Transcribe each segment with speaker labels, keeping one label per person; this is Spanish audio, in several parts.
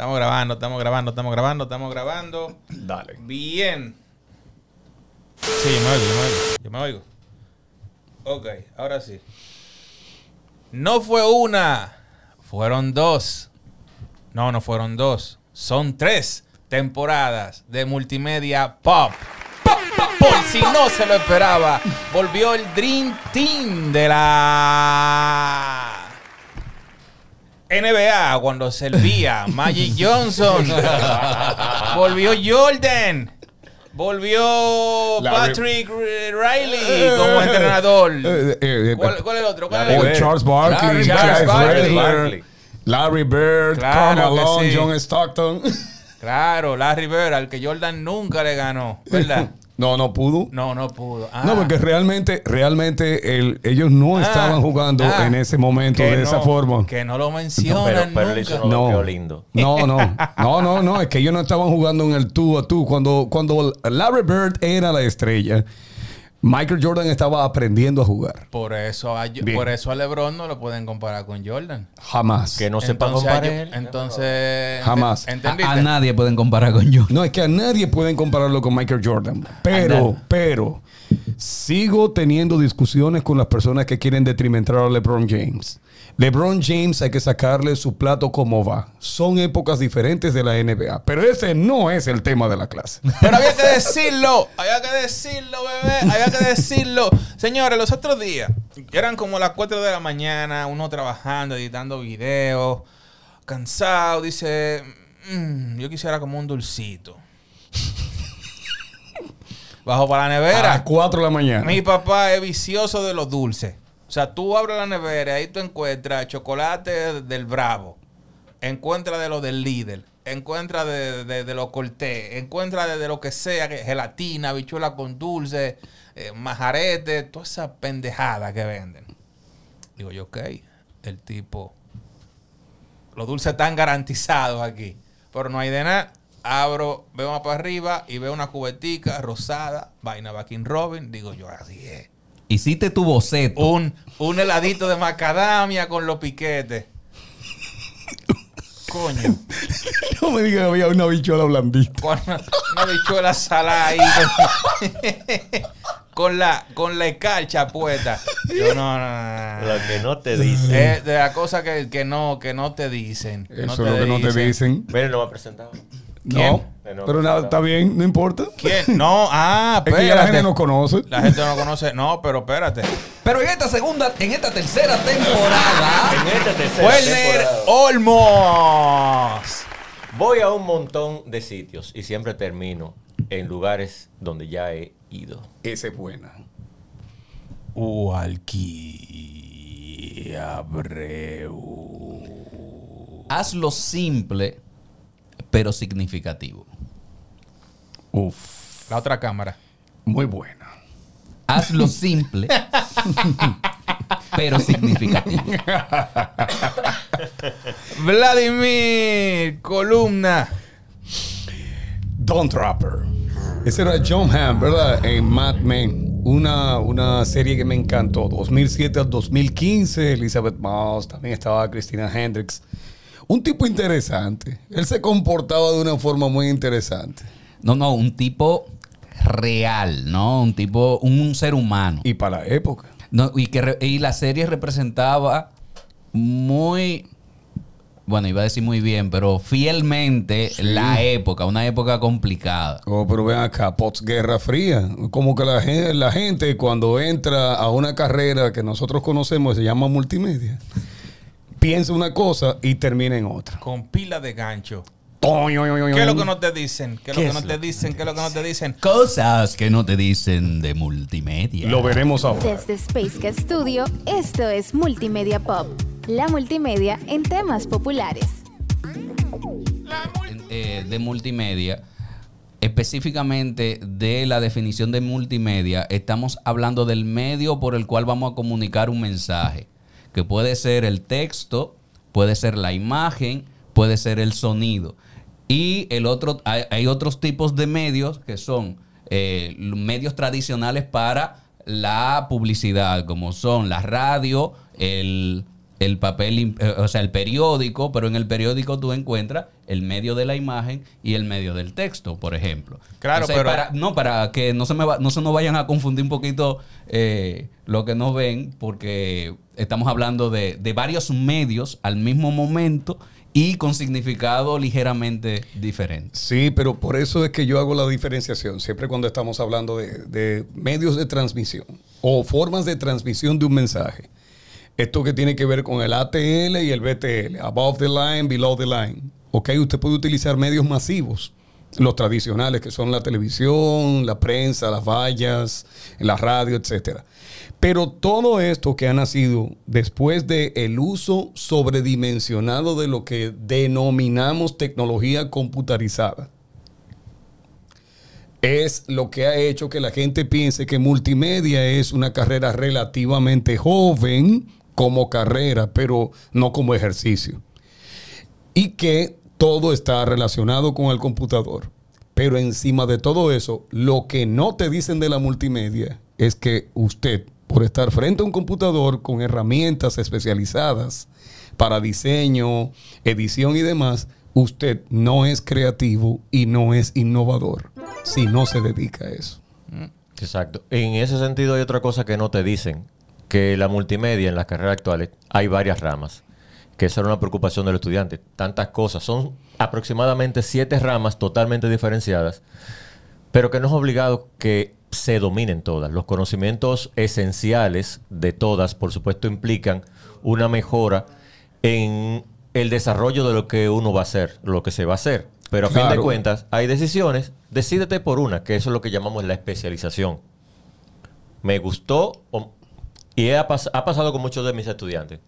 Speaker 1: Estamos grabando, estamos grabando, estamos grabando, estamos grabando.
Speaker 2: Dale.
Speaker 1: Bien. Sí, yo me oigo, yo me oigo. Yo me oigo. Ok, ahora sí. No fue una, fueron dos. No, no fueron dos. Son tres temporadas de multimedia pop. Pop, pop, Por si no se lo esperaba, volvió el Dream Team de la NBA cuando servía Magic Johnson. volvió Jordan. Volvió
Speaker 2: Larry-
Speaker 1: Patrick Riley como entrenador.
Speaker 2: Eh, eh,
Speaker 1: ¿Cuál, cuál es el otro? ¿Cuál es el otro?
Speaker 2: Charles Barkley,
Speaker 1: Larry
Speaker 2: Charles
Speaker 1: Barkley.
Speaker 2: Barkley, Larry Bird,
Speaker 1: Claro
Speaker 2: Karl Malone,
Speaker 1: sí.
Speaker 2: John Stockton.
Speaker 1: Claro, Larry Bird, al que Jordan nunca le ganó, ¿verdad?
Speaker 2: No, no pudo.
Speaker 1: No, no pudo. Ah,
Speaker 2: No, porque realmente, realmente el- ellos no
Speaker 1: Ah,
Speaker 2: estaban jugando
Speaker 1: ah,
Speaker 2: en ese momento de esa forma.
Speaker 1: Que no lo
Speaker 3: No,
Speaker 1: mencionan
Speaker 3: pero, pero
Speaker 1: nunca.
Speaker 2: no.
Speaker 3: lindo.
Speaker 2: No, no, no, no, no, es que ellos no estaban jugando en el tú a tú. Cuando, cuando Larry Bird era la estrella, Michael Jordan estaba aprendiendo a jugar.
Speaker 1: Por eso, a, por eso a LeBron no lo pueden comparar con Jordan.
Speaker 2: Jamás.
Speaker 3: Que no sepa
Speaker 1: entonces,
Speaker 3: comparar.
Speaker 1: entonces
Speaker 2: Jamás.
Speaker 1: ¿ent-
Speaker 4: A,
Speaker 1: ¿Entendiste?
Speaker 4: a nadie pueden comparar con yo.
Speaker 2: No, es que a nadie pueden compararlo con Michael Jordan. Pero, pero, sigo teniendo discusiones con las personas que quieren detrimentar a LeBron James. LeBron James hay que sacarle su plato como va. Son épocas diferentes de la NBA. Pero ese no es el tema de la clase.
Speaker 1: Pero había que decirlo, había que decirlo, bebé, había que decirlo. Señores, los otros días, eran como las 4 de la mañana, uno trabajando, editando videos, cansado, dice, "Mm, yo quisiera como un dulcito. Bajo para la
Speaker 2: A
Speaker 1: nevera.
Speaker 2: las 4 de la mañana.
Speaker 1: Mi papá es vicioso de los dulces. O sea, tú abres la nevera y ahí tú encuentras chocolate del Bravo, encuentras de lo del líder, encuentras de, de, de lo cortés, encuentras de, de lo que sea, gelatina, bichuela con dulce, eh, majarete, toda esa pendejada que venden. Digo yo, ok, el tipo, los dulces están garantizados aquí, pero no hay de nada. Abro, veo más para arriba y veo una cubetica rosada, vaina Bakin Robin. Digo yo, así es.
Speaker 4: Hiciste tu boceto.
Speaker 1: Un, un heladito de macadamia con los piquetes. Coño.
Speaker 2: No me digas que había una bichuela blandita.
Speaker 1: Con una bichuela salada ahí. Con la, con la escarcha puesta. Yo no, no, no, no.
Speaker 3: Lo que no te dicen.
Speaker 1: Es de la cosa que, que no, que no te dicen. que
Speaker 2: Eso es lo que no te dicen.
Speaker 3: Miren, no me ha presentado.
Speaker 2: No.
Speaker 3: ¿Quién?
Speaker 2: Pero nada, está bien, no importa.
Speaker 1: ¿Quién? No, ah,
Speaker 2: Es que ya la gente
Speaker 1: espérate.
Speaker 2: nos conoce.
Speaker 1: La gente no conoce. No, pero espérate.
Speaker 4: Pero en esta segunda, en esta tercera temporada.
Speaker 3: En esta tercera
Speaker 1: Werner
Speaker 3: temporada
Speaker 1: Olmos.
Speaker 3: voy a un montón de sitios y siempre termino en lugares donde ya he ido.
Speaker 2: Esa es buena.
Speaker 1: Ualqui Abreu.
Speaker 4: Hazlo simple, pero significativo.
Speaker 2: Uf.
Speaker 1: La otra cámara.
Speaker 2: Muy buena.
Speaker 4: Hazlo simple, pero significativo.
Speaker 1: Vladimir, columna.
Speaker 2: Don Trapper. Ese era John Hamm, ¿verdad? En Mad Men. Una, una serie que me encantó. 2007 al 2015. Elizabeth Moss. También estaba Christina Hendricks. Un tipo interesante. Él se comportaba de una forma muy interesante.
Speaker 4: No, no, un tipo real, ¿no? Un tipo, un ser humano.
Speaker 2: Y para la época.
Speaker 4: No, y, que y la serie representaba muy, bueno, iba a decir muy bien, pero fielmente la época, una época complicada.
Speaker 2: Oh, pero ven acá, postguerra fría. Como que la gente, la gente cuando entra a una carrera que nosotros conocemos, se llama multimedia, piensa una cosa y termina en otra.
Speaker 1: Con pila de gancho.
Speaker 2: ¿Qué
Speaker 1: ¿Qué es lo que no te dicen? ¿Qué es lo que no te dicen? ¿Qué es lo que no te dicen?
Speaker 4: Cosas que no te dicen de multimedia.
Speaker 2: Lo veremos ahora.
Speaker 5: Desde Space Studio, esto es Multimedia Pop, la multimedia en temas populares.
Speaker 4: eh, de multimedia, específicamente de la definición de multimedia, estamos hablando del medio por el cual vamos a comunicar un mensaje, que puede ser el texto, puede ser la imagen, puede ser el sonido. Y el otro, hay, otros tipos de medios que son eh, medios tradicionales para la publicidad, como son la radio, el, el papel, eh, o sea, el periódico, pero en el periódico tú encuentras el medio de la imagen y el medio del texto, por ejemplo.
Speaker 1: Claro,
Speaker 4: Entonces,
Speaker 1: pero-
Speaker 4: para- no, para que no se, me va- no se nos vayan a confundir un poquito eh, lo que nos ven, porque estamos hablando de, de varios medios al mismo momento y con significado ligeramente diferente.
Speaker 2: Sí, pero por eso es que yo hago la diferenciación, siempre cuando estamos hablando de, de medios de transmisión o formas de transmisión de un mensaje. Esto que tiene que ver con el ATL y el BTL, above the line, below the line. Ok, usted puede utilizar medios masivos, los tradicionales que son la televisión, la prensa, las vallas, la radio, etcétera. Pero todo esto que ha nacido después del el uso sobredimensionado de lo que denominamos tecnología computarizada, es lo que ha hecho que la gente piense que multimedia es una carrera relativamente joven como carrera, pero no como ejercicio. Y que todo está relacionado con el computador. Pero encima de todo eso, lo que no te dicen de la multimedia es que usted, por estar frente a un computador con herramientas especializadas para diseño, edición y demás, usted no es creativo y no es innovador si no se dedica a eso.
Speaker 3: Exacto. En ese sentido hay otra cosa que no te dicen, que la multimedia en las carreras actuales hay varias ramas, que esa era una preocupación del estudiante. Tantas cosas, son aproximadamente siete ramas totalmente diferenciadas, pero que no es obligado que se dominen todas. Los conocimientos esenciales de todas, por supuesto, implican una mejora en el desarrollo de lo que uno va a hacer, lo que se va a hacer. Pero a fin de cuentas, hay decisiones, decídete por una, que eso es lo que llamamos la especialización. Me gustó o- y ha, ha pasado con muchos de mis estudiantes.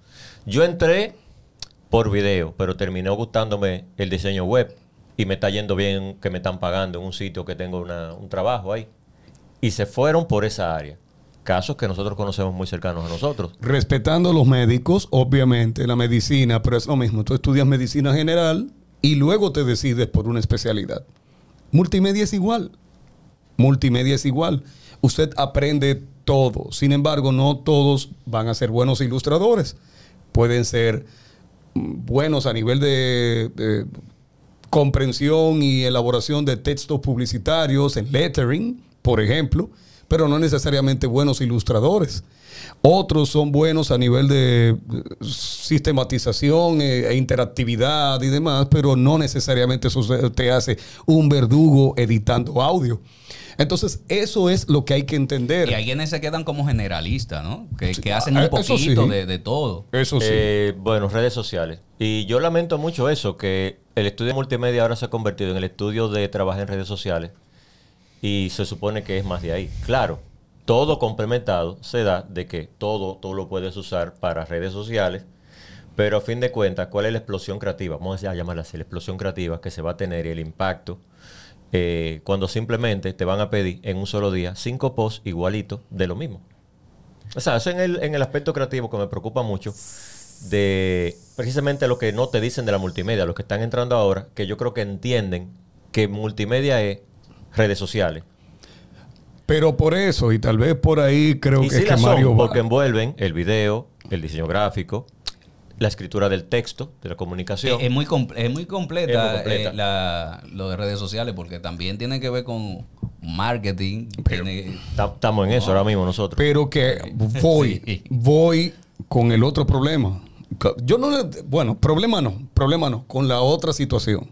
Speaker 3: Yo entré por video, pero terminó gustándome el diseño web y me está yendo bien que me están pagando en un sitio que tengo una- un trabajo ahí. Y se fueron por esa área. Casos que nosotros conocemos muy cercanos a nosotros.
Speaker 2: Respetando los médicos, obviamente, la medicina, pero es lo mismo. Tú estudias medicina general y luego te decides por una especialidad. Multimedia es igual. Multimedia es igual. Usted aprende todo. Sin embargo, no todos van a ser buenos ilustradores. Pueden ser mm, buenos a nivel de, de comprensión y elaboración de textos publicitarios en lettering, por ejemplo, pero no necesariamente buenos ilustradores. Otros son buenos a nivel de eh, sistematización eh, e interactividad y demás, pero no necesariamente eso te hace un verdugo editando audio. Entonces, eso es lo que hay que entender.
Speaker 4: Y hay quienes se quedan como generalistas, ¿no? Que, que hacen
Speaker 2: ah,
Speaker 4: un
Speaker 2: sí.
Speaker 4: poquito de, de todo.
Speaker 2: Eso sí.
Speaker 3: Eh, bueno, redes sociales. Y yo lamento mucho eso, que el estudio de multimedia ahora se ha convertido en el estudio de trabajar en redes sociales. Y se supone que es más de ahí. Claro, todo complementado se da de que todo, todo lo puedes usar para redes sociales. Pero a fin de cuentas, ¿cuál es la explosión creativa? Vamos a llamarla así, la explosión creativa que se va a tener y el impacto eh, cuando simplemente te van a pedir en un solo día cinco posts igualitos de lo mismo. O sea, eso en el, en el aspecto creativo que me preocupa mucho de precisamente lo que no te dicen de la multimedia, los que están entrando ahora, que yo creo que entienden que multimedia es redes sociales.
Speaker 2: Pero por eso, y tal vez por ahí creo
Speaker 3: y
Speaker 2: que
Speaker 3: sí
Speaker 2: es que Mario
Speaker 3: son,
Speaker 2: va.
Speaker 3: porque envuelven el video, el diseño gráfico, la escritura del texto, de la comunicación.
Speaker 4: Es, es muy, com- es muy completa,
Speaker 3: Es muy completa.
Speaker 4: eh, la- lo de redes sociales porque también tiene que ver con marketing.
Speaker 3: Estamos en eso ahora mismo nosotros.
Speaker 2: Pero que voy,
Speaker 4: Sí.
Speaker 2: voy con el otro problema. Yo no le, bueno, problema no, problema no, con la otra situación.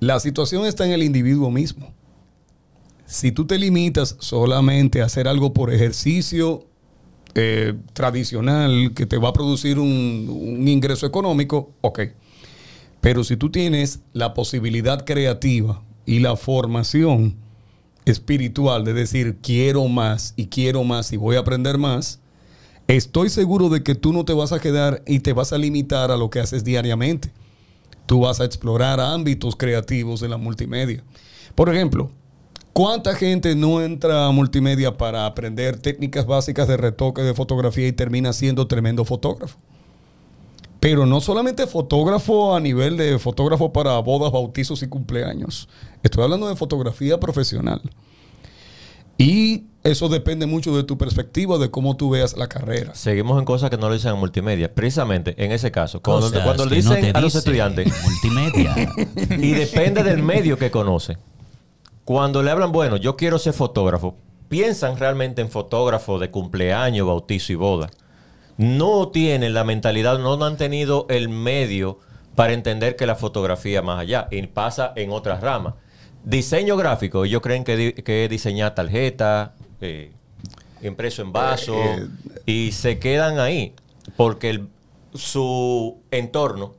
Speaker 2: La situación está en el individuo mismo. Si tú te limitas solamente a hacer algo por ejercicio eh, tradicional que te va a producir un, un ingreso económico, ok. Pero si tú tienes la posibilidad creativa y la formación espiritual de decir quiero más y quiero más y voy a aprender más, estoy seguro de que tú no te vas a quedar y te vas a limitar a lo que haces diariamente. Tú vas a explorar ámbitos creativos de la multimedia. Por ejemplo, ¿cuánta gente no entra a multimedia para aprender técnicas básicas de retoque de fotografía y termina siendo tremendo fotógrafo? Pero no solamente fotógrafo a nivel de fotógrafo para bodas, bautizos y cumpleaños. Estoy hablando de fotografía profesional. Y eso depende mucho de tu perspectiva, de cómo tú veas la carrera.
Speaker 3: Seguimos en cosas que no lo dicen en multimedia. Precisamente en ese caso, cuando,
Speaker 4: Cosas
Speaker 3: cuando le
Speaker 4: que no
Speaker 3: dicen a los estudiantes,
Speaker 4: Multimedia.
Speaker 3: y depende del medio que conoce. Cuando le hablan, bueno, yo quiero ser fotógrafo, piensan realmente en fotógrafo de cumpleaños, bautizo y boda. No tienen la mentalidad, no han tenido el medio para entender que la fotografía más allá y pasa en otras ramas. Diseño gráfico, ellos creen que, di- que diseñar tarjeta, eh, impreso en vaso,
Speaker 2: Eh,
Speaker 3: y se quedan ahí porque el- su entorno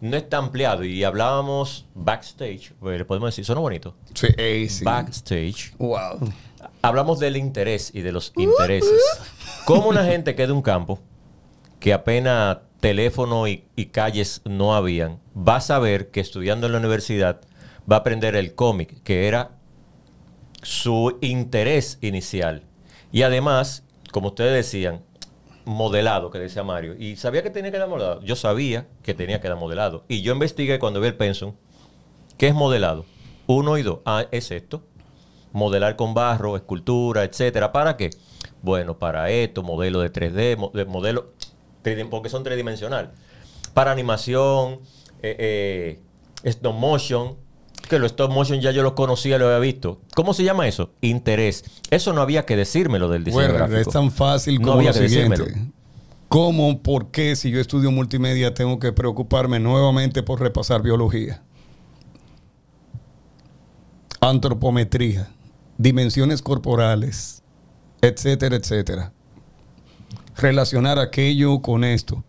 Speaker 3: no está ampliado. Y hablábamos backstage, pues, le podemos decir, suena bonito.
Speaker 2: Sí, eh, sí.
Speaker 3: Backstage.
Speaker 2: Wow.
Speaker 3: Hablamos del interés y de los intereses. Como una gente que de un campo, que apenas teléfono y, y calles no habían, va a saber que estudiando en la universidad va a aprender el cómic, que era su interés inicial. Y además, como ustedes decían, modelado, que decía Mario. Y sabía que tenía que dar modelado. Yo sabía que tenía que dar modelado. Y yo investigué cuando vi el pensum, ¿qué es modelado? Uno y dos. Ah, es esto. Modelar con barro, escultura, etcétera. ¿Para qué? Bueno, para esto, modelo de 3D, mo- de modelo, porque son tridimensional. Para animación, eh, eh, motion, que los stop motion ya yo los conocía, lo había visto. ¿Cómo se llama eso? Interés. Eso no había que decírmelo del diseño
Speaker 2: Bueno,
Speaker 3: gráfico.
Speaker 2: es tan fácil
Speaker 3: No
Speaker 2: como
Speaker 3: había
Speaker 2: lo
Speaker 3: que
Speaker 2: siguiente.
Speaker 3: decírmelo.
Speaker 2: ¿Cómo, por qué, si yo estudio multimedia, tengo que preocuparme nuevamente por repasar biología? Antropometría, dimensiones corporales, etcétera, etcétera. Relacionar aquello con esto.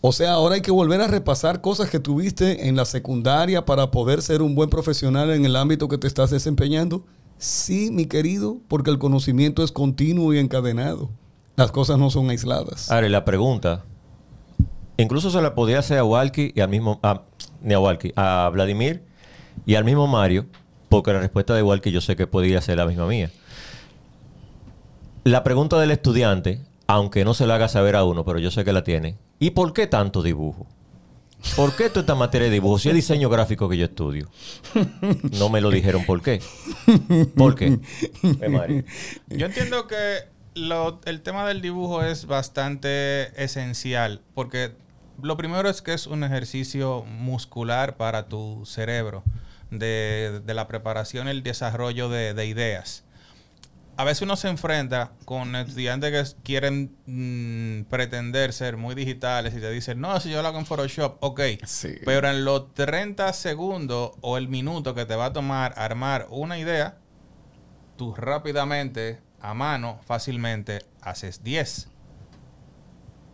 Speaker 2: O sea, ahora hay que volver a repasar cosas que tuviste en la secundaria para poder ser un buen profesional en el ámbito que te estás desempeñando. Sí, mi querido, porque el conocimiento es continuo y encadenado. Las cosas no son aisladas.
Speaker 3: Ahora, la pregunta, incluso se la podía hacer a Walkie y al mismo, a, ni a a Vladimir y al mismo Mario, porque la respuesta de Walkie yo sé que podría ser la misma mía. La pregunta del estudiante, aunque no se la haga saber a uno, pero yo sé que la tiene, ¿y por qué tanto dibujo? ¿Por qué toda esta materia de dibujo? Si es diseño gráfico que yo estudio. No me lo dijeron por qué. ¿Por qué?
Speaker 1: Yo entiendo que lo- el tema del dibujo es bastante esencial porque lo primero es que es un ejercicio muscular para tu cerebro de, de la preparación y el desarrollo de, de ideas. A veces uno se enfrenta con estudiantes que quieren mm, pretender ser muy digitales y te dicen, no, si yo lo hago en Photoshop, ok.
Speaker 2: Sí.
Speaker 1: Pero en los 30 segundos o el minuto que te va a tomar armar una idea, tú rápidamente, a mano, fácilmente, haces 10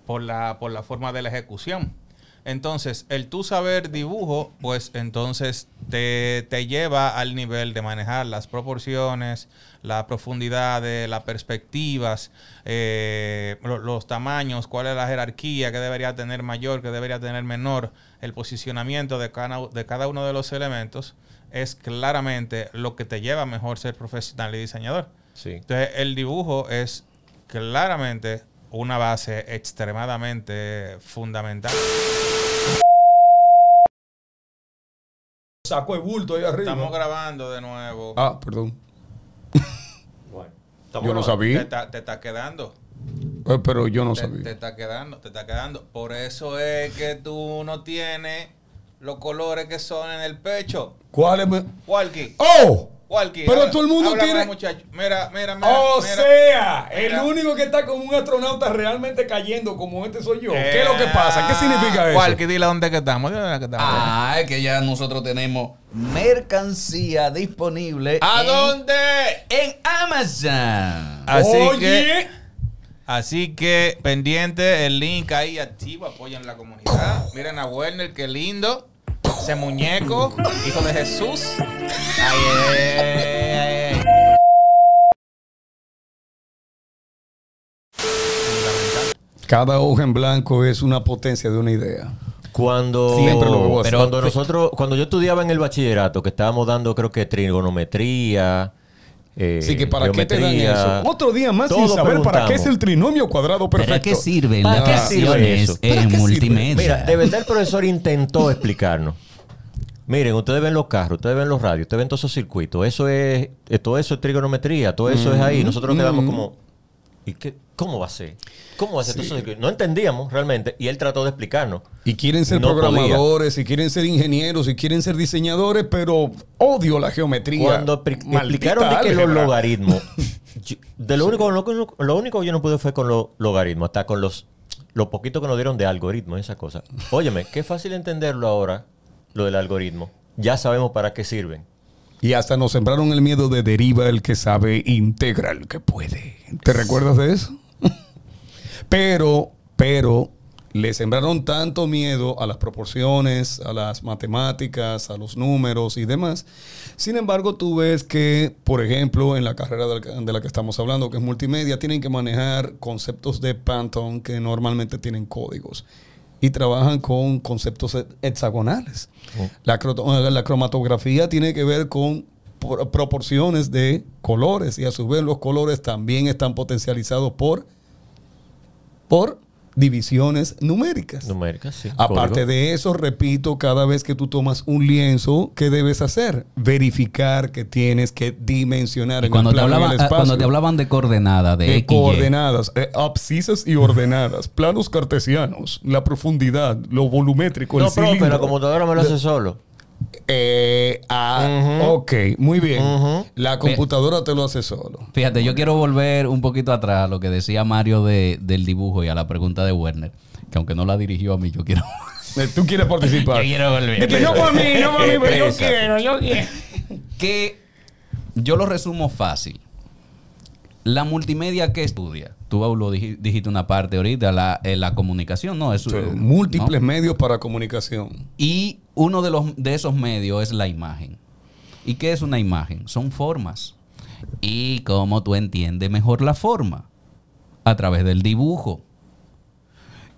Speaker 1: por la, por la forma de la ejecución. Entonces, el tú saber dibujo, pues entonces te, te lleva al nivel de manejar las proporciones, las profundidades, las perspectivas, eh, lo- los tamaños, cuál es la jerarquía, qué debería tener mayor, qué debería tener menor, el posicionamiento de cada, de cada uno de los elementos, es claramente lo que te lleva a mejor ser profesional y diseñador.
Speaker 3: Sí.
Speaker 1: Entonces, el dibujo es claramente una base extremadamente fundamental.
Speaker 2: Saco el bulto ahí arriba.
Speaker 1: Estamos grabando de nuevo.
Speaker 2: Ah, perdón.
Speaker 3: Bueno,
Speaker 2: Yo no
Speaker 1: Te
Speaker 2: sabía,
Speaker 1: está, te está quedando.
Speaker 2: eh, pero yo no
Speaker 1: Te, te
Speaker 2: sabía.
Speaker 1: está quedando, te está quedando. Por eso es que tú no tienes los colores que son en el pecho.
Speaker 2: ¿Cuál es? mi-
Speaker 1: Walkie,
Speaker 2: ¡Oh! Pero
Speaker 1: habla-
Speaker 2: todo el mundo
Speaker 1: háblame,
Speaker 2: tiene-
Speaker 1: muchacho. Mira, mira, mira.
Speaker 2: O
Speaker 1: mira.
Speaker 2: sea,
Speaker 1: Mira.
Speaker 2: el único que está con un astronauta realmente cayendo como este soy yo. ¿Qué es lo que pasa? ¿Qué significa eso?
Speaker 1: Walkie, dile dónde que estamos. Dile dónde que estamos.
Speaker 4: Ah, es que ya nosotros tenemos mercancía disponible.
Speaker 1: ¿A
Speaker 4: en-
Speaker 1: dónde?
Speaker 4: En Amazon.
Speaker 1: Así
Speaker 2: Oye.
Speaker 1: que, así que pendiente el link ahí activo, apoyan la comunidad. Miren a Werner, qué lindo. Ese muñeco, hijo de Jesús. Ay, ay, ay, ay, ay.
Speaker 2: Cada hoja en blanco es una potencia de una idea.
Speaker 3: Cuando,
Speaker 2: Siempre lo veo así.
Speaker 3: pero cuando nosotros, cuando yo estudiaba en el bachillerato, que estábamos dando, creo que trigonometría. eh,
Speaker 2: Así que para qué te dan
Speaker 3: geometría,
Speaker 2: eso. Otro día más sin
Speaker 3: todo
Speaker 2: saber para qué es
Speaker 3: preguntamos.
Speaker 2: el trinomio cuadrado perfecto.
Speaker 4: ¿Para qué sirven
Speaker 3: ¿Para
Speaker 4: las
Speaker 3: qué sirve eso?
Speaker 2: ¿Para
Speaker 4: en
Speaker 2: qué sirve?
Speaker 4: multimedia?
Speaker 3: Mira, de verdad el profesor intentó explicarnos Miren, ustedes ven los carros, ustedes ven los radios, ustedes ven todos esos circuitos. Eso es, eh, todo eso es trigonometría, todo eso es ahí. Nosotros nos quedamos como, ¿y qué, cómo va a ser? ¿Cómo va a ser todo eso? No entendíamos realmente y él trató de explicarnos.
Speaker 2: Y quieren ser
Speaker 3: No
Speaker 2: programadores, y quieren ser ingenieros, y quieren ser diseñadores, pero odio la geometría.
Speaker 3: Cuando explicaron de que los logaritmos, yo- de lo único, lo, que- lo único que yo no pude fue con los logaritmos, hasta con los lo poquito que nos dieron de algoritmos, esa cosa. Óyeme, qué fácil entenderlo ahora, lo del algoritmo. Ya sabemos para qué sirven.
Speaker 2: Y hasta nos sembraron el miedo de deriva el que sabe, integra el que puede. ¿Te recuerdas de eso? pero, pero, le sembraron tanto miedo a las proporciones, a las matemáticas, a los números y demás. Sin embargo, tú ves que, por ejemplo, en la carrera de la, de la que estamos hablando, que es multimedia, tienen que manejar conceptos de Pantone que normalmente tienen códigos y trabajan con conceptos he- hexagonales. La, cro- la cromatografía tiene que ver con por- proporciones de colores y a su vez los colores también están potencializados por, por divisiones numéricas.
Speaker 3: Numéricas, sí.
Speaker 2: Aparte
Speaker 3: código.
Speaker 2: de eso, repito, cada vez que tú tomas un lienzo, ¿qué debes hacer? Verificar que tienes que dimensionar
Speaker 4: Y
Speaker 2: en
Speaker 4: cuando,
Speaker 2: el
Speaker 4: te
Speaker 2: plano y el
Speaker 4: hablaban, ah, cuando
Speaker 2: espacio.
Speaker 4: te hablaban de coordenadas, de X,
Speaker 2: coordenadas, eh, abscisas y ordenadas, planos cartesianos, la profundidad, lo volumétrico,
Speaker 3: No,
Speaker 2: el
Speaker 3: la computadora me lo hace solo.
Speaker 2: Eh, ah,
Speaker 3: Ujú.
Speaker 2: Ok, muy bien. La computadora te lo hace solo.
Speaker 4: Fíjate, yo quiero volver un poquito atrás a lo que decía Mario de- del dibujo y a la pregunta de Werner, que aunque no la dirigió a mí, yo quiero...
Speaker 2: Eh, Tú quieres participar.
Speaker 4: volver.
Speaker 2: De que no para mí, no para mí, pero yo quiero, yo quiero.
Speaker 4: que yo lo resumo fácil. La multimedia que estudia, tú lo dij- dijiste una parte ahorita, la, eh, la comunicación, ¿no? Eso, eh,
Speaker 2: Múltiples
Speaker 4: ¿no?
Speaker 2: medios para comunicación.
Speaker 4: Y uno de, los, de esos medios es la imagen. ¿Y qué es una imagen? Son formas. ¿Y cómo tú entiendes mejor la forma? A través del dibujo.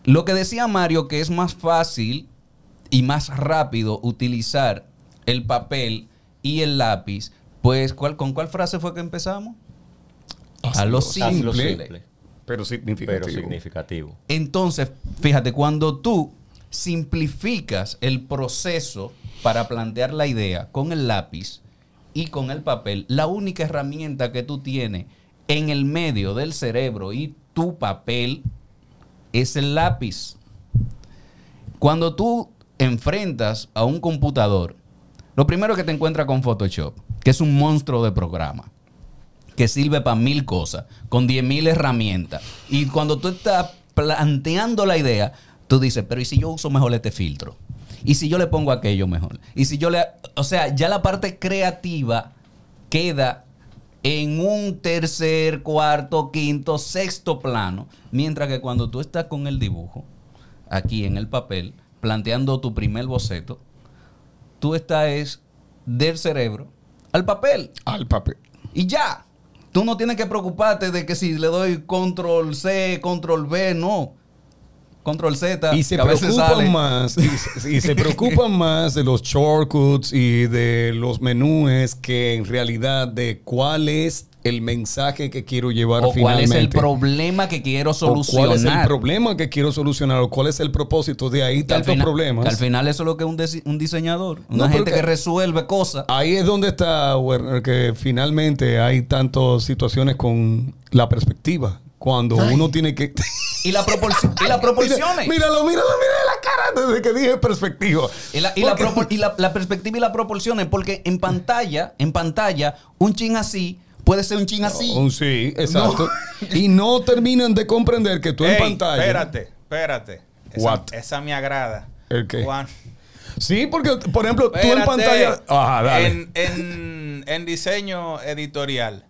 Speaker 4: Lo que decía Mario, que es más fácil y más rápido utilizar el papel y el lápiz, pues ¿cuál, ¿con cuál frase fue que empezamos? A lo simple.
Speaker 3: simple,
Speaker 2: Pero significativo.
Speaker 3: pero significativo.
Speaker 4: Entonces, fíjate, cuando tú simplificas el proceso para plantear la idea con el lápiz y con el papel, la única herramienta que tú tienes en el medio del cerebro y tu papel es el lápiz. Cuando tú enfrentas a un computador, lo primero que te encuentras con Photoshop, que es un monstruo de programa que sirve para mil cosas, con diez mil herramientas. Y cuando tú estás planteando la idea, tú dices, pero ¿y si yo uso mejor este filtro? ¿Y si yo le pongo aquello mejor? Y si yo le... O sea, ya la parte creativa queda en un tercer, cuarto, quinto, sexto plano. Mientras que cuando tú estás con el dibujo, aquí en el papel, planteando tu primer boceto, tú estás es del cerebro al papel.
Speaker 2: Al papel.
Speaker 4: Y ya. Tú no tienes que preocuparte de que si le doy control C, control B, no. Control Z.
Speaker 2: Y se
Speaker 4: que a veces
Speaker 2: preocupan más, y se, y se preocupan más de los shortcuts y de los menús que en realidad de cuál es el mensaje que quiero llevar
Speaker 4: O cuál es
Speaker 2: finalmente.
Speaker 4: el problema que quiero
Speaker 2: O
Speaker 4: solucionar.
Speaker 2: cuál es el problema que quiero solucionar o cuál es el propósito de ahí
Speaker 4: Que
Speaker 2: tantos
Speaker 4: final-
Speaker 2: problemas.
Speaker 4: que al final eso es lo que es un, un diseñador. Una
Speaker 2: No,
Speaker 4: gente
Speaker 2: que-
Speaker 4: que resuelve cosas.
Speaker 2: Ahí es donde está, Werner, que finalmente hay tantas situaciones con la perspectiva. Cuando uno tiene que...
Speaker 4: Y la, y las proporciones.
Speaker 2: Míralo, míralo, míralo la cara desde que dije perspectiva.
Speaker 4: Y, la, y la y la- la perspectiva y las proporciones, porque en pantalla, en pantalla, un chin así puede ser un chin así.
Speaker 2: Oh, sí, exacto. Y no terminan de comprender que tú en pantalla...
Speaker 1: Espérate, espérate. Esa,
Speaker 2: What?
Speaker 1: esa me agrada.
Speaker 2: ¿El qué?
Speaker 1: Juan,
Speaker 2: Sí, porque, por ejemplo, tú en pantalla... Ajá, dale.
Speaker 1: En, en, en diseño editorial.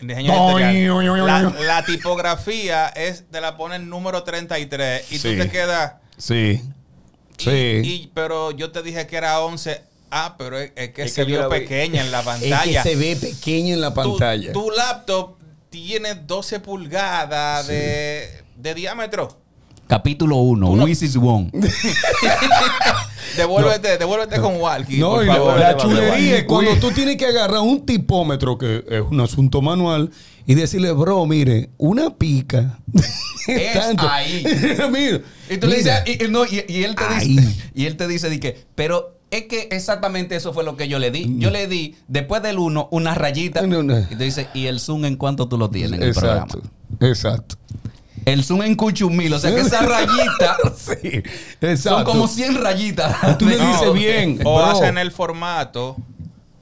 Speaker 1: En diseño editorial. la, tipografía es, te la ponen número 33 y
Speaker 2: Sí.
Speaker 1: tú te quedas.
Speaker 2: Sí.
Speaker 1: y-
Speaker 2: Sí.
Speaker 1: y- pero yo te dije que era 11. Ah, pero es, es que
Speaker 3: Es
Speaker 1: se
Speaker 3: que
Speaker 1: vio pequeña en la
Speaker 2: Es
Speaker 1: pantalla.
Speaker 2: que se ve pequeño en la pantalla.
Speaker 1: Tu, laptop tiene 12 pulgadas de, de diámetro.
Speaker 4: Capítulo 1,
Speaker 1: Tú no-
Speaker 4: Wisis One.
Speaker 1: Devuélvete, devuélvete con Walkie.
Speaker 2: No,
Speaker 1: por
Speaker 2: la,
Speaker 1: favor.
Speaker 2: la
Speaker 3: Devuélvete,
Speaker 2: chulería es cuando tú tienes que agarrar un tipómetro, que es un asunto manual, y decirle, bro, mire, una pica.
Speaker 4: Es ahí.
Speaker 2: mira,
Speaker 4: Y tú le dices, y, y no, y- y él te
Speaker 2: Ahí.
Speaker 4: dice, y él te dice, di que, pero Es que exactamente eso fue lo que yo le di. Yo le di, después del 1, una rayita.
Speaker 2: No, no.
Speaker 4: Y te dice, ¿y el Zoom en cuánto tú lo tienes en el
Speaker 2: Exacto.
Speaker 4: programa?
Speaker 2: Exacto.
Speaker 4: El Zoom en cuchumil. O sea que esa rayita
Speaker 2: Sí, exacto.
Speaker 4: son como 100 rayitas.
Speaker 2: Tú le
Speaker 1: No,
Speaker 2: dices bien.
Speaker 1: O
Speaker 2: bro.
Speaker 1: hacen el formato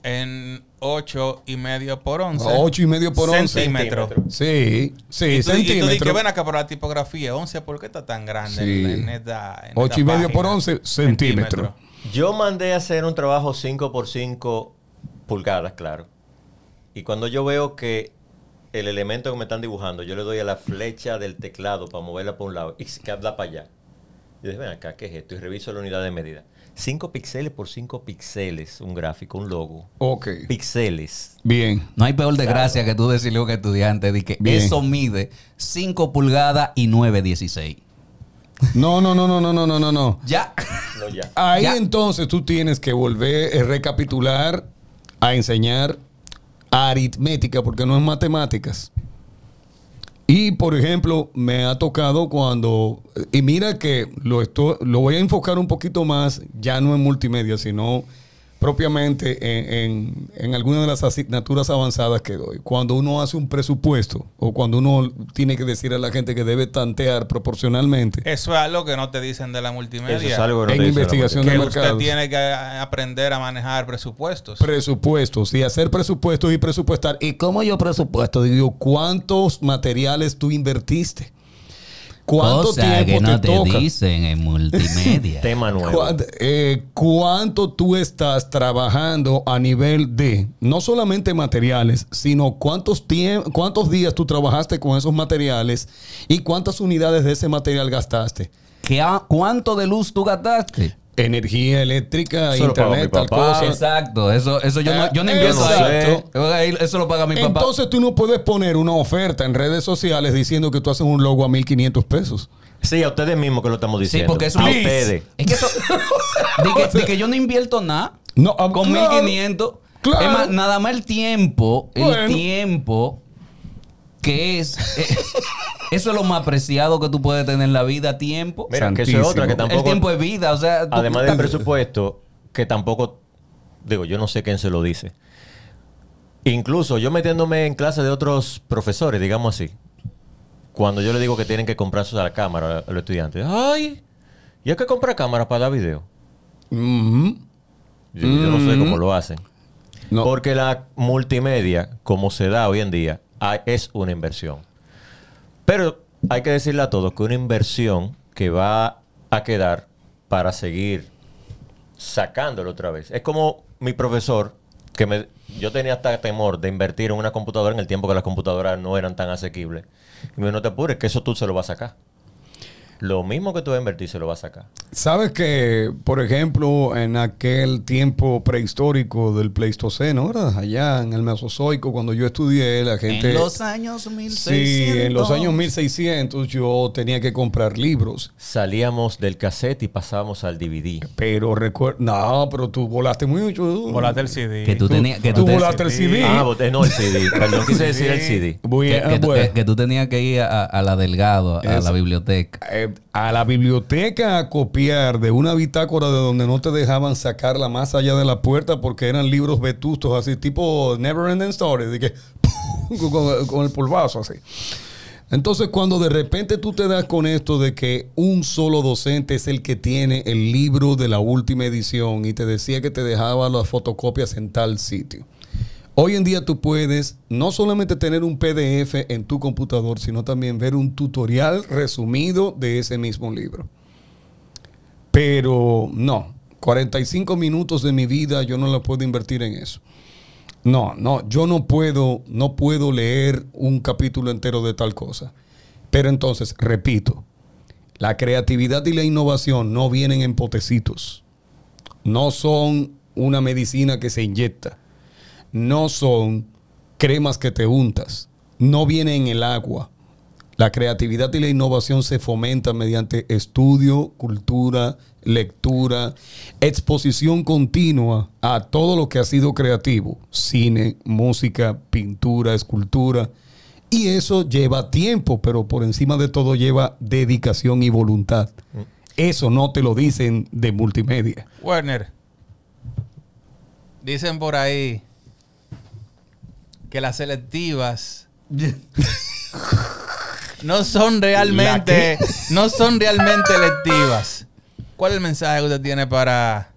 Speaker 1: en 8 y medio por 11.
Speaker 2: Ocho y medio por once.
Speaker 1: Centímetros.
Speaker 2: Sí, sí,
Speaker 1: Y tú, y tú dices ven acá por la tipografía, 11, ¿por qué está tan grande
Speaker 2: Sí.
Speaker 1: en, en esta, en
Speaker 2: Ocho
Speaker 1: esta
Speaker 2: y medio por
Speaker 1: página?
Speaker 2: once centímetros.
Speaker 3: Yo mandé a hacer un trabajo 5 por 5 pulgadas, claro. Y cuando yo veo que el elemento que me están dibujando, yo le doy a la flecha del teclado para moverla para un lado y se queda para allá. Yo dije, ven acá, ¿qué es esto? Y reviso la unidad de medida. 5 píxeles por 5 píxeles, un gráfico, un logo.
Speaker 2: Ok.
Speaker 3: Píxeles.
Speaker 2: Bien.
Speaker 4: No hay peor desgracia que tú decirle a un estudiante de que
Speaker 2: Bien.
Speaker 4: eso mide 5 pulgadas y 9.16.
Speaker 2: No, no, no, no, no, no, no, no.
Speaker 4: Ya.
Speaker 3: No, ya.
Speaker 2: Ahí entonces tú tienes que volver a recapitular, a enseñar aritmética, porque no es matemáticas. Y por ejemplo, me ha tocado cuando, y mira que lo, estoy, lo voy a enfocar un poquito más, ya no en multimedia, sino propiamente en, en, en alguna de las asignaturas avanzadas que doy. Cuando uno hace un presupuesto o cuando uno tiene que decir a la gente que debe tantear proporcionalmente
Speaker 1: Eso es algo que no te dicen de la multimedia.
Speaker 3: Eso es algo que no
Speaker 2: En investigación
Speaker 1: que
Speaker 2: de
Speaker 1: usted
Speaker 2: mercados.
Speaker 1: tiene que aprender a manejar presupuestos.
Speaker 2: presupuestos y hacer presupuestos y presupuestar. ¿Y cómo yo presupuesto? Digo, ¿cuántos materiales tú invertiste? ¿Cuánto
Speaker 4: Cosa
Speaker 2: tiempo
Speaker 4: que no
Speaker 2: te,
Speaker 4: te,
Speaker 2: toca?
Speaker 4: dicen en multimedia.
Speaker 3: Tema nuevo.
Speaker 2: ¿Cuánto, eh, cuánto tú estás trabajando a nivel de no solamente materiales, sino cuántos, cuántos días tú trabajaste con esos materiales y cuántas unidades de ese material gastaste?
Speaker 4: ¿Qué ¿Cuánto de luz tú gastaste?
Speaker 2: Energía eléctrica,
Speaker 3: Eso
Speaker 2: internet, tal cosa.
Speaker 4: Exacto, eso, eso yo, no, yo no invierto ahí. Eso lo paga mi papá.
Speaker 2: Entonces tú no puedes poner una oferta en redes sociales diciendo que tú haces un logo a 1500 pesos.
Speaker 3: Sí, a ustedes mismos que lo estamos
Speaker 4: sí,
Speaker 3: diciendo.
Speaker 4: porque eso
Speaker 3: a
Speaker 2: Please.
Speaker 3: ustedes.
Speaker 4: Es que eso. de, que, de que yo no invierto nada.
Speaker 2: No, ah,
Speaker 4: con
Speaker 2: claro,
Speaker 4: 1500.
Speaker 2: claro.
Speaker 4: Es más, nada más el tiempo. El tiempo que es. eh, eso es lo más preciado que tú puedes tener en la vida, tiempo.
Speaker 3: Mira, que eso es otra que tampoco.
Speaker 4: el tiempo es vida. O sea, tú-
Speaker 3: Además del presupuesto, que tampoco, digo, yo no sé quién se lo dice. Incluso yo metiéndome en clase de otros profesores, digamos así, cuando yo le digo que tienen que comprar su cámara a los estudiantes, ay, ¿y hay que comprar cámara para dar video?
Speaker 2: Ujú.
Speaker 3: Yo, yo no sé cómo lo hacen.
Speaker 2: No.
Speaker 3: Porque la multimedia, como se da hoy en día, es una inversión. Pero hay que decirle a todos que una inversión que va a quedar para seguir sacándolo otra vez. Es como mi profesor, que me, yo tenía hasta temor de invertir en una computadora en el tiempo que las computadoras no eran tan asequibles. Y me dijo, no te apures, que eso tú se lo vas a sacar. Lo mismo que tú vas a invertir se lo vas a sacar.
Speaker 2: Sabes que, por ejemplo, en aquel tiempo prehistórico del Pleistoceno, ¿verdad? Allá en el Mesozoico, cuando yo estudié, la gente...
Speaker 4: en los años 1600.
Speaker 2: Sí, en los años 1600 yo tenía que comprar libros.
Speaker 3: Salíamos del cassette y pasábamos al DVD.
Speaker 2: Pero recuerdo... No, pero tú volaste mucho.
Speaker 1: Volaste el CD.
Speaker 4: Que tú tenías. Que
Speaker 2: tú
Speaker 4: tú te-
Speaker 2: volaste el CD.
Speaker 3: Ah, boté- no, el CD. Perdón, quise decir el CD.
Speaker 2: Voy
Speaker 4: que,
Speaker 2: a-
Speaker 4: que tú,
Speaker 2: bueno.
Speaker 4: que- que tú tenías que ir a, a la Delgado, a
Speaker 2: Eso.
Speaker 4: la biblioteca.
Speaker 2: eh, a la biblioteca a copiar de una bitácora de donde no te dejaban sacarla más allá de la puerta porque eran libros vetustos así, tipo Never Ending Story, con, con el polvazo así. Entonces, cuando de repente tú te das con esto de que un solo docente es el que tiene el libro de la última edición y te decía que te dejaba las fotocopias en tal sitio. Hoy en día tú puedes no solamente tener un PDF en tu computador, sino también ver un tutorial resumido de ese mismo libro. Pero no, 45 minutos de mi vida yo no la puedo invertir en eso. No, no, yo no puedo, no puedo leer un capítulo entero de tal cosa. Pero entonces, repito, la creatividad y la innovación no vienen en potecitos. No son una medicina que se inyecta. No son cremas que te untas. No vienen en el agua. La creatividad y la innovación se fomentan mediante estudio, cultura, lectura, exposición continua a todo lo que ha sido creativo, cine, música, pintura, escultura. Y eso lleva tiempo, pero por encima de todo lleva dedicación y voluntad. Eso no te lo dicen de multimedia.
Speaker 1: Werner, Dicen por ahí que las selectivas no son realmente, no son realmente electivas. ¿Cuál es el mensaje que usted tiene para,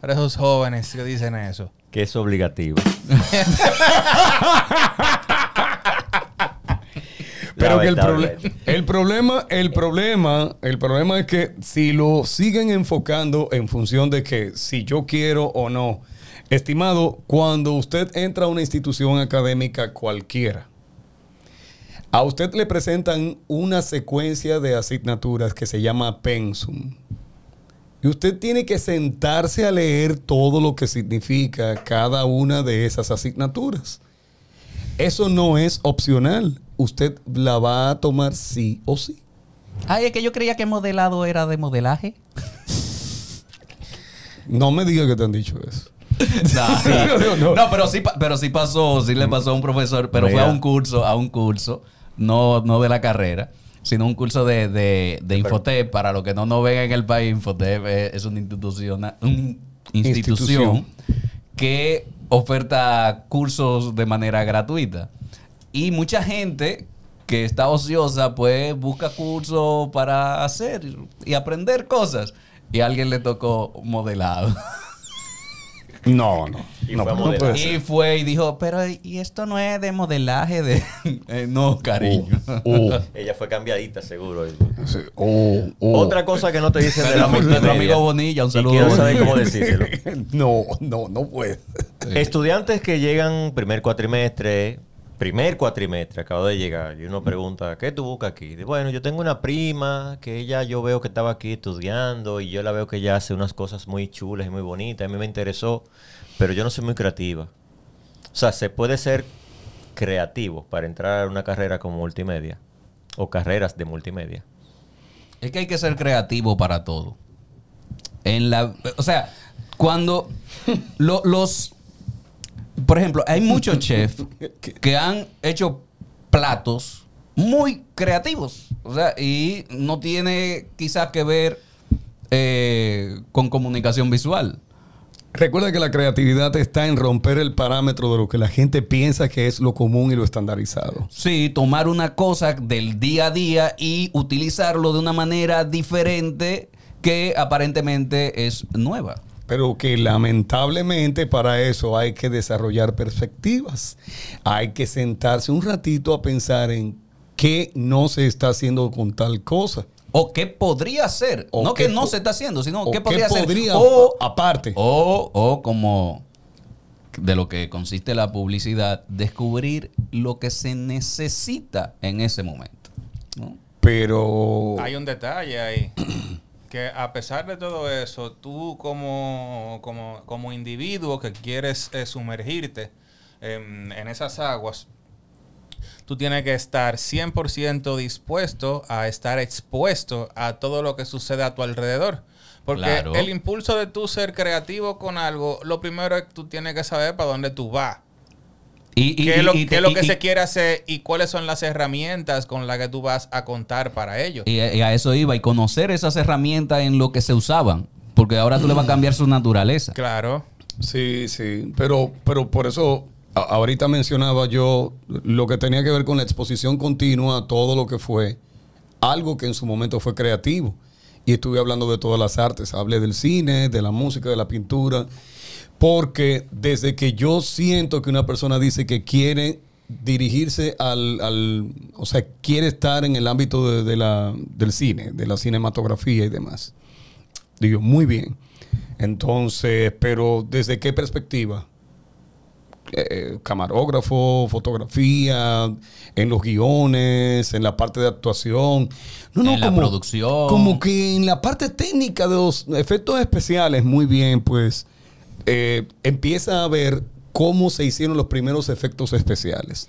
Speaker 1: para esos jóvenes que dicen eso?
Speaker 3: Que es obligativo.
Speaker 2: Pero que el,
Speaker 3: Lamentablemente.
Speaker 2: proble- el problema, el problema, el problema es que si lo siguen enfocando en función de que si yo quiero o no, estimado, cuando usted entra a una institución académica cualquiera, a usted le presentan una secuencia de asignaturas que se llama pensum. Y usted tiene que sentarse a leer todo lo que significa cada una de esas asignaturas. Eso no es opcional. Usted la va a tomar sí o sí.
Speaker 4: Ay, es que yo creía que modelado era de modelaje.
Speaker 2: No me diga que te han dicho eso.
Speaker 4: No,
Speaker 2: No, no.
Speaker 4: No, pero sí, pero sí pasó, sí le pasó a un profesor, pero fue a un curso, a un curso, no, no de la carrera, sino un curso de, de, de Infotep. Para los que no nos ven en el país, Infotep es, es una institución, una institución,
Speaker 2: Institución.
Speaker 4: que oferta cursos de manera gratuita. Y mucha gente que está ociosa, pues busca cursos para hacer y aprender cosas. Y a alguien le tocó modelado.
Speaker 2: No, no.
Speaker 3: Y
Speaker 2: no,
Speaker 3: fue a
Speaker 2: no
Speaker 3: modelar.
Speaker 2: puede ser.
Speaker 4: Y fue y dijo, pero ¿y esto no es de modelaje de...? Eh, no, cariño.
Speaker 2: Oh,
Speaker 3: Ella fue cambiadita, seguro.
Speaker 2: sí, oh.
Speaker 3: Otra cosa que no te dicen de la
Speaker 4: Nuestro
Speaker 3: multimedia.
Speaker 4: amigo Bonilla, un
Speaker 3: y
Speaker 4: saludo.
Speaker 3: quiero saber cómo decírselo.
Speaker 2: No, no, no puede.
Speaker 3: Estudiantes que llegan primer cuatrimestre, primer cuatrimestre, acabo de llegar, y uno pregunta, ¿qué tú buscas aquí? Bueno, yo tengo una prima que ella yo veo que estaba aquí estudiando y yo la veo que ella hace unas cosas muy chulas y muy bonitas, a mí me interesó, pero yo no soy muy creativa. O sea, se puede ser creativo para entrar a una carrera como multimedia o carreras de multimedia.
Speaker 4: Es que hay que ser creativo para todo. En la, o sea, cuando lo- los, por ejemplo, hay muchos chefs que han hecho platos muy creativos, o sea, y no tiene quizás que ver eh, con comunicación visual.
Speaker 2: Recuerda que la creatividad está en romper el parámetro de lo que la gente piensa que es lo común y lo estandarizado.
Speaker 4: Sí, tomar una cosa del día a día y utilizarlo de una manera diferente que aparentemente es nueva.
Speaker 2: Pero que lamentablemente para eso hay que desarrollar perspectivas. Hay que sentarse un ratito a pensar en qué no se está haciendo con tal cosa.
Speaker 4: O qué podría ser.
Speaker 2: O
Speaker 4: no
Speaker 2: qué
Speaker 4: que no se está haciendo, sino
Speaker 2: o
Speaker 4: qué podría,
Speaker 2: podría,
Speaker 4: ser. O,
Speaker 2: aparte.
Speaker 4: o, o como de lo que consiste la publicidad, descubrir lo que se necesita en ese momento. ¿no?
Speaker 2: Pero
Speaker 1: Hay un detalle ahí. Que a pesar de todo eso, tú como, como, como individuo que quieres eh, sumergirte en, en esas aguas, tú tienes que estar 100% dispuesto a estar expuesto a todo lo que sucede a tu alrededor. Porque
Speaker 4: Claro.
Speaker 1: el impulso de tú ser creativo con algo, lo primero es que tú tienes que saber para dónde tú vas.
Speaker 4: Y, y-
Speaker 1: ¿Qué es lo,
Speaker 4: y-
Speaker 1: qué es lo que
Speaker 4: y-
Speaker 1: se quiere hacer y cuáles son las herramientas con las que tú vas a contar para ello?
Speaker 4: Y, y a eso iba, y conocer esas herramientas en lo que se usaban. Porque ahora tú le vas a cambiar su naturaleza.
Speaker 1: Claro.
Speaker 2: Sí, sí, pero, pero por eso a- ahorita mencionaba yo lo que tenía que ver con la exposición continua a todo lo que fue algo que en su momento fue creativo. Y estuve hablando de todas las artes, hablé del cine, de la música, de la pintura, porque desde que yo siento que una persona dice que quiere dirigirse al, al- o sea, quiere estar en el ámbito de- de la, del cine, de la cinematografía y demás. Digo, muy bien. Entonces, pero ¿desde qué perspectiva? Eh, camarógrafo, fotografía, en los guiones, en la parte de actuación. No, no,
Speaker 4: En la producción.
Speaker 2: Como que en la parte técnica de los efectos especiales, muy bien, pues eh, empieza a ver cómo se hicieron los primeros efectos especiales.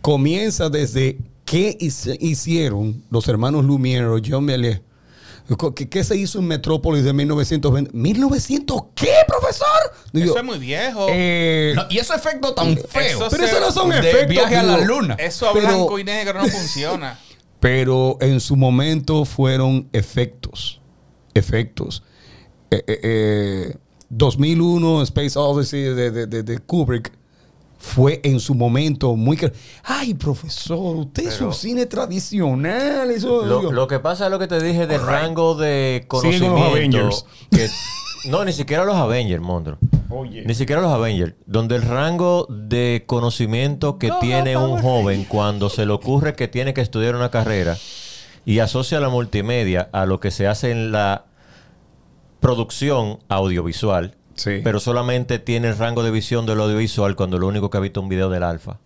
Speaker 2: Comienza desde qué hicieron los hermanos Lumière o John Méliès. ¿Qué, qué se hizo en Metrópolis de 1920? ¿1900 qué, profesor? Digo,
Speaker 1: Eso es muy viejo.
Speaker 2: eh,
Speaker 4: No, y esos efectos tan feos.
Speaker 1: Eso
Speaker 2: pero
Speaker 1: se-
Speaker 2: eso no son
Speaker 4: de
Speaker 2: efectos.
Speaker 4: viaje a la luna.
Speaker 1: Eso a
Speaker 2: Pero-
Speaker 1: blanco y negro no funciona.
Speaker 2: Pero en su momento fueron efectos. Efectos. Eh, eh, eh, 2001, Space Odyssey de, de- de- de Kubrick, fue en su momento muy... Ay, profesor, usted es un cine tradicional. Eso,
Speaker 3: Lo, lo que pasa es lo que te dije del rango de
Speaker 2: Sigue con los
Speaker 3: conocimiento.
Speaker 2: Avengers.
Speaker 3: que- no, ni siquiera los Avengers, Mondro.
Speaker 2: Oye.
Speaker 3: Ni siquiera los Avengers. Donde el rango de conocimiento que tiene un joven cuando se le ocurre que tiene que estudiar una carrera y asocia la multimedia a lo que se hace en la producción audiovisual,
Speaker 2: Sí.
Speaker 3: pero solamente tiene el rango de visión del audiovisual cuando lo único que ha visto es un video del alfa.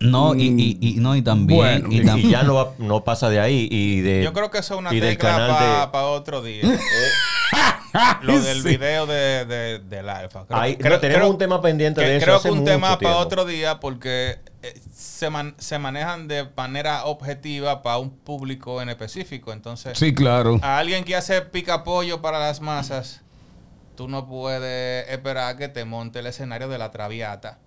Speaker 4: No, y, y, y- no, y también.
Speaker 2: Bueno,
Speaker 4: y
Speaker 3: Y,
Speaker 4: tam-
Speaker 3: y ya no, va- no pasa de ahí. Y de,
Speaker 1: Yo creo que eso es una tecla para
Speaker 3: de-
Speaker 1: otro día. Lo del
Speaker 2: Sí.
Speaker 1: video de, de- del alfa.
Speaker 3: Ahí- no, tenemos un tema pendiente
Speaker 1: que
Speaker 3: de eso
Speaker 1: Creo
Speaker 3: hace
Speaker 1: que un
Speaker 3: mucho
Speaker 1: tema para otro día porque eh, se, man- se manejan de manera objetiva para un público en específico. Entonces,
Speaker 2: Sí, claro.
Speaker 1: a alguien que hace pica pollo para las masas, tú no puedes esperar que te monte el escenario de la traviata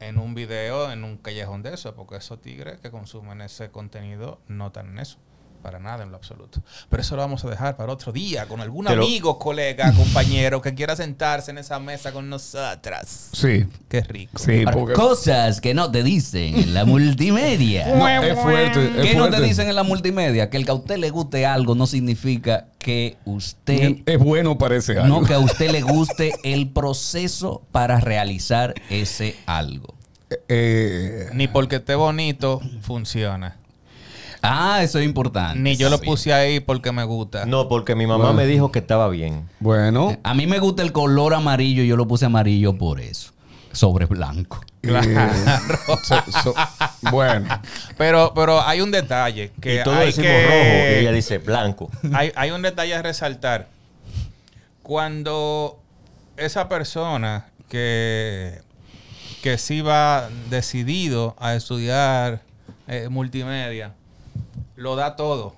Speaker 1: en un video, en un callejón de eso, porque esos tigres que consumen ese contenido no están en eso. Para nada en lo absoluto. Pero eso lo vamos a dejar para otro día, con algún amigo, colega, compañero que quiera sentarse en esa mesa con nosotras.
Speaker 2: Sí,
Speaker 1: Qué rico.
Speaker 2: sí, porque...
Speaker 4: Cosas que no te dicen en la multimedia.
Speaker 2: No, es fuerte. es
Speaker 4: ¿Qué no te dicen en la multimedia? Que el que a usted le guste algo no significa que usted
Speaker 2: Es bueno, parece algo.
Speaker 4: no que a usted le guste el proceso para realizar ese algo.
Speaker 2: Eh,
Speaker 1: Ni porque esté bonito, funciona.
Speaker 4: Ah, eso es importante.
Speaker 1: Ni yo lo puse ahí porque me gusta.
Speaker 3: No, porque mi mamá
Speaker 2: Bueno.
Speaker 3: me dijo que estaba bien.
Speaker 2: bueno,
Speaker 4: A mí me gusta el color amarillo y yo lo puse amarillo por eso. Sobre blanco.
Speaker 2: eh, so- so- bueno,
Speaker 1: Pero, pero hay un detalle que
Speaker 3: y todos
Speaker 1: hay
Speaker 3: decimos
Speaker 1: que-
Speaker 3: rojo y ella dice blanco.
Speaker 1: hay, hay un detalle a resaltar. Cuando esa persona que, que sí va decidido a estudiar eh, multimedia, lo da todo,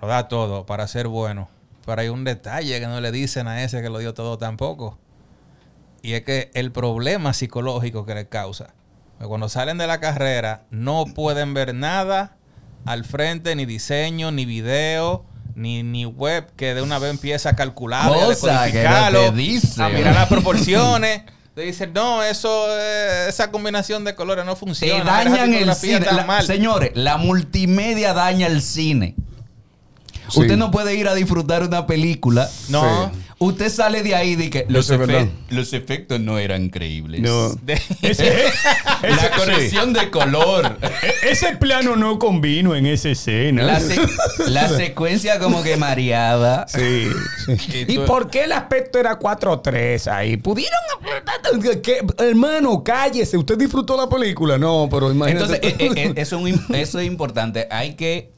Speaker 1: lo da todo para ser bueno. Pero hay un detalle que no le dicen a ese que lo dio todo tampoco. Y es que el problema psicológico que le causa. que Cuando salen de la carrera, no pueden ver nada al frente, ni diseño, ni video, ni, ni web, que de una vez empieza a calcular, y a
Speaker 4: no
Speaker 1: decodificarlo, a mirar las proporciones. Te dicen, no, eso, eh, esa combinación de colores no
Speaker 4: Te
Speaker 1: funciona. esa
Speaker 4: dañan el cine.
Speaker 1: está
Speaker 4: La-
Speaker 1: mal".
Speaker 4: señores, la multimedia daña el cine.
Speaker 2: Sí.
Speaker 4: Usted no puede ir a disfrutar una película.
Speaker 1: No.
Speaker 2: Sí.
Speaker 4: Usted sale de ahí de que los, efe- efectos no eran creíbles.
Speaker 2: no.
Speaker 1: De-
Speaker 4: La corrección de color.
Speaker 2: E- Ese plano no convino en esa escena.
Speaker 4: La, se- la secuencia como que mareaba.
Speaker 2: Sí, sí.
Speaker 1: Y
Speaker 2: ¿Y por qué el aspecto era 4-3 ahí? ¿Pudieron? ¿Qué? Hermano, cállese. ¿Usted disfrutó la película? No, pero imagínate.
Speaker 4: Entonces, eh, eh, eh, eso, es un- eso es importante. Hay que.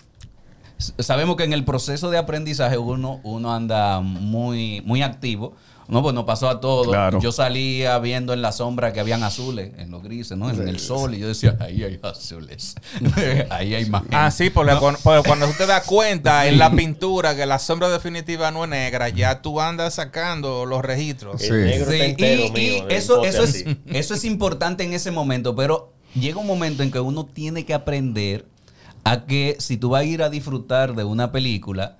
Speaker 4: Sabemos que en el proceso de aprendizaje uno, uno anda muy, muy activo. No, pues nos pasó a todos.
Speaker 2: Claro.
Speaker 4: Yo salía viendo en la sombra que habían azules, en los grises, ¿no? En el sol. Y yo decía, ahí hay azules. ahí hay más.
Speaker 1: Ah, sí, porque, cuando, porque cuando tú te das cuenta en la pintura que la sombra definitiva no es negra, ya tú andas sacando los registros.
Speaker 2: Sí.
Speaker 3: El negro
Speaker 4: Sí,
Speaker 3: está entero
Speaker 4: y,
Speaker 3: mío.
Speaker 4: eso, eso, es,
Speaker 3: así.
Speaker 4: eso es importante en ese momento, pero llega un momento en que uno tiene que aprender a que si tú vas a ir a disfrutar de una película,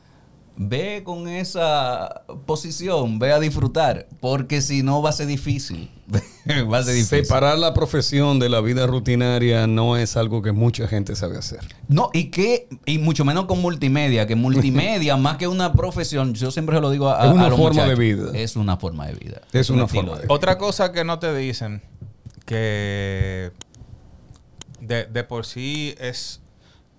Speaker 4: ve con esa posición, ve a disfrutar, porque si no va a ser difícil. va a ser difícil.
Speaker 2: Separar la profesión de la vida rutinaria no es algo que mucha gente sabe hacer.
Speaker 4: No, y que, y mucho menos con multimedia, que multimedia, más que una profesión, yo siempre se lo digo a,
Speaker 2: Es una
Speaker 4: a los
Speaker 2: forma de vida.
Speaker 4: Es una forma de vida.
Speaker 2: Es
Speaker 4: un
Speaker 2: una forma de
Speaker 4: vida.
Speaker 1: Otra cosa que no te dicen, que de, de por sí es,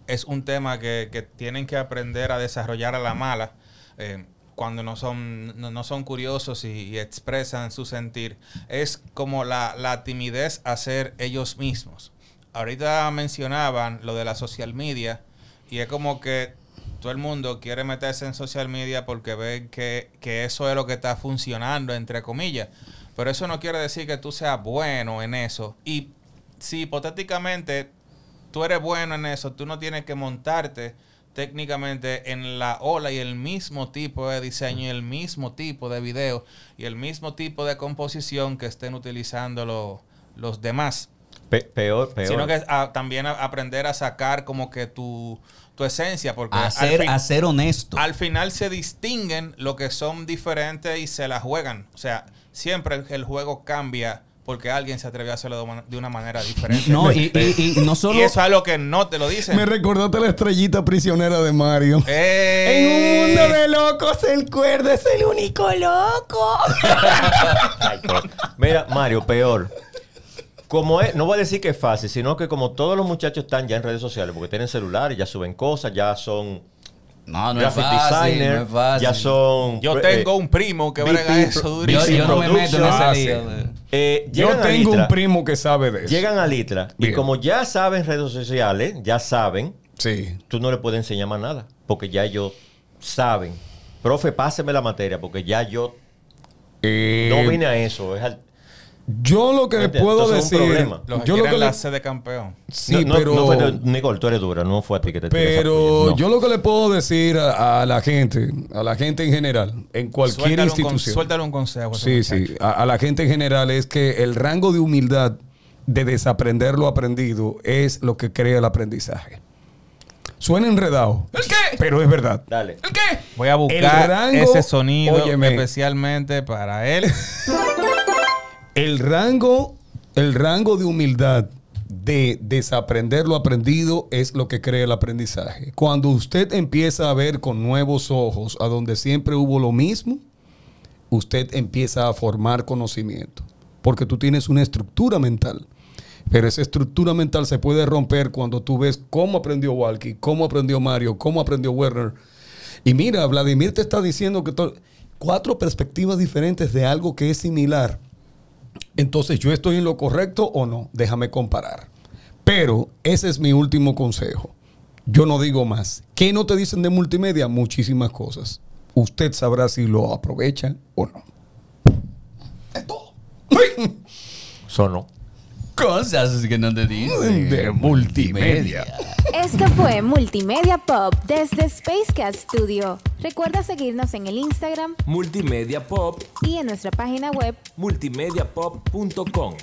Speaker 1: es un tema que, que tienen que aprender a desarrollar a la mala, eh, cuando no son, no, no son curiosos y, expresan su sentir, es como la, la timidez a ser ellos mismos. Ahorita mencionaban lo de la social media y es como que todo el mundo quiere meterse en social media porque ven que, que eso es lo que está funcionando, entre comillas. Pero eso no quiere decir que tú seas bueno en eso. Y si hipotéticamente tú eres bueno en eso, tú no tienes que montarte técnicamente en la ola y el mismo tipo de diseño y el mismo tipo de video y el mismo tipo de composición que estén utilizando lo- los demás.
Speaker 3: Pe- peor, peor.
Speaker 1: Sino que ah, también a- aprender a sacar como que tu, tu esencia, porque
Speaker 4: A
Speaker 1: al,
Speaker 4: ser,
Speaker 1: fin-
Speaker 4: a ser honesto.
Speaker 1: al final se distinguen lo que son diferentes y se la juegan. O sea, siempre el, el juego cambia porque alguien se atrevió a hacerlo de, una- manera diferente.
Speaker 4: No, y, y- y no solo.
Speaker 1: Y eso es algo que no te lo dicen.
Speaker 2: Me recordaste la estrellita prisionera de Mario.
Speaker 1: ¡Eh!
Speaker 2: En un mundo de locos, el cuerdo es el único loco.
Speaker 3: Ay, Mira, Mario, peor. Como es, no voy a decir que es fácil, sino que como todos los muchachos están ya en redes sociales, porque tienen celulares, ya suben cosas, ya son
Speaker 4: No, no es fácil.
Speaker 3: designer,
Speaker 4: no es fácil.
Speaker 3: ya son...
Speaker 1: Yo
Speaker 3: eh,
Speaker 1: tengo un primo que
Speaker 3: VP
Speaker 1: brega eso
Speaker 3: pro-
Speaker 4: Yo,
Speaker 1: durísimo.
Speaker 4: yo no me meto en ese lío.
Speaker 2: Ah,
Speaker 3: eh,
Speaker 2: Yo tengo
Speaker 3: Litra,
Speaker 2: un primo que sabe de eso.
Speaker 3: Llegan a Litra y como ya saben redes sociales, ya saben,
Speaker 2: Sí.
Speaker 3: tú no le puedes enseñar más nada, porque ya ellos saben. Profe, páseme la materia, porque ya yo
Speaker 2: Eh,
Speaker 3: no vine a eso. Es al-
Speaker 2: Yo lo que le puedo
Speaker 3: entonces es un
Speaker 2: decir.
Speaker 3: problema.
Speaker 1: Los
Speaker 2: Yo lo que le,
Speaker 1: la sede campeón.
Speaker 2: sí,
Speaker 3: no, no-
Speaker 2: pero.
Speaker 3: no fue Nicole, tú eres dura, no fue a ti que te
Speaker 2: Pero
Speaker 3: no.
Speaker 2: yo lo que le puedo decir a, a la gente, a la gente en general, en cualquier
Speaker 1: Suéltale un,
Speaker 2: institución.
Speaker 1: suéltale un consejo.
Speaker 2: Sí,
Speaker 1: muchacho.
Speaker 2: sí. A, a la gente en general es que el rango de humildad de desaprender lo aprendido es lo que crea el aprendizaje. Suena enredado. ¿El qué? Pero es verdad.
Speaker 3: Dale.
Speaker 2: ¿El qué?
Speaker 1: Voy a buscar
Speaker 2: rango-
Speaker 1: ese sonido
Speaker 2: Óyeme.
Speaker 1: especialmente para él.
Speaker 2: El rango, el rango de humildad de desaprender lo aprendido es lo que crea el aprendizaje. Cuando usted empieza a ver con nuevos ojos a donde siempre hubo lo mismo, usted empieza a formar conocimiento. Porque tú tienes una estructura mental. Pero esa estructura mental se puede romper cuando tú ves cómo aprendió Walkie, cómo aprendió Mario, cómo aprendió Werner. Y mira, Vladimir te está diciendo que cuatro perspectivas diferentes de algo que es similar. Entonces, ¿yo estoy en lo correcto o no? Déjame comparar. Pero ese es mi último consejo. Yo no digo más. ¿Qué no te dicen de multimedia? Muchísimas cosas. Usted sabrá si lo aprovecha o no. Es todo.
Speaker 3: Sonó.
Speaker 4: Cosas que no te dicen.
Speaker 2: De multimedia.
Speaker 5: Esto fue Multimedia Pop desde Spacecat Studio. Recuerda seguirnos en el Instagram
Speaker 6: Multimedia Pop,
Speaker 5: y en nuestra página web
Speaker 6: multimediapop.com.